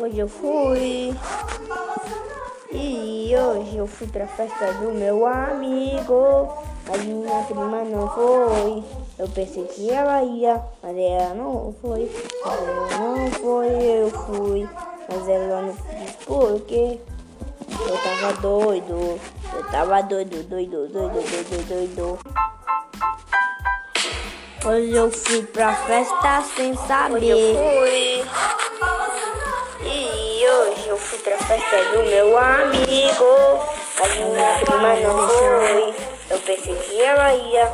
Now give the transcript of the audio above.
Hoje eu fui. E hoje eu fui pra festa do meu amigo. Mas minha prima não foi. Eu pensei que ela ia, mas ela não foi. Ela não foi, eu fui. Mas ela não fez porque eu tava doido. Eu tava doido, doido, doido, doido, doido. Hoje eu fui pra festa sem saber. Festa do meu amigo. Mas minha prima não foi. Eu pensei que ela ia,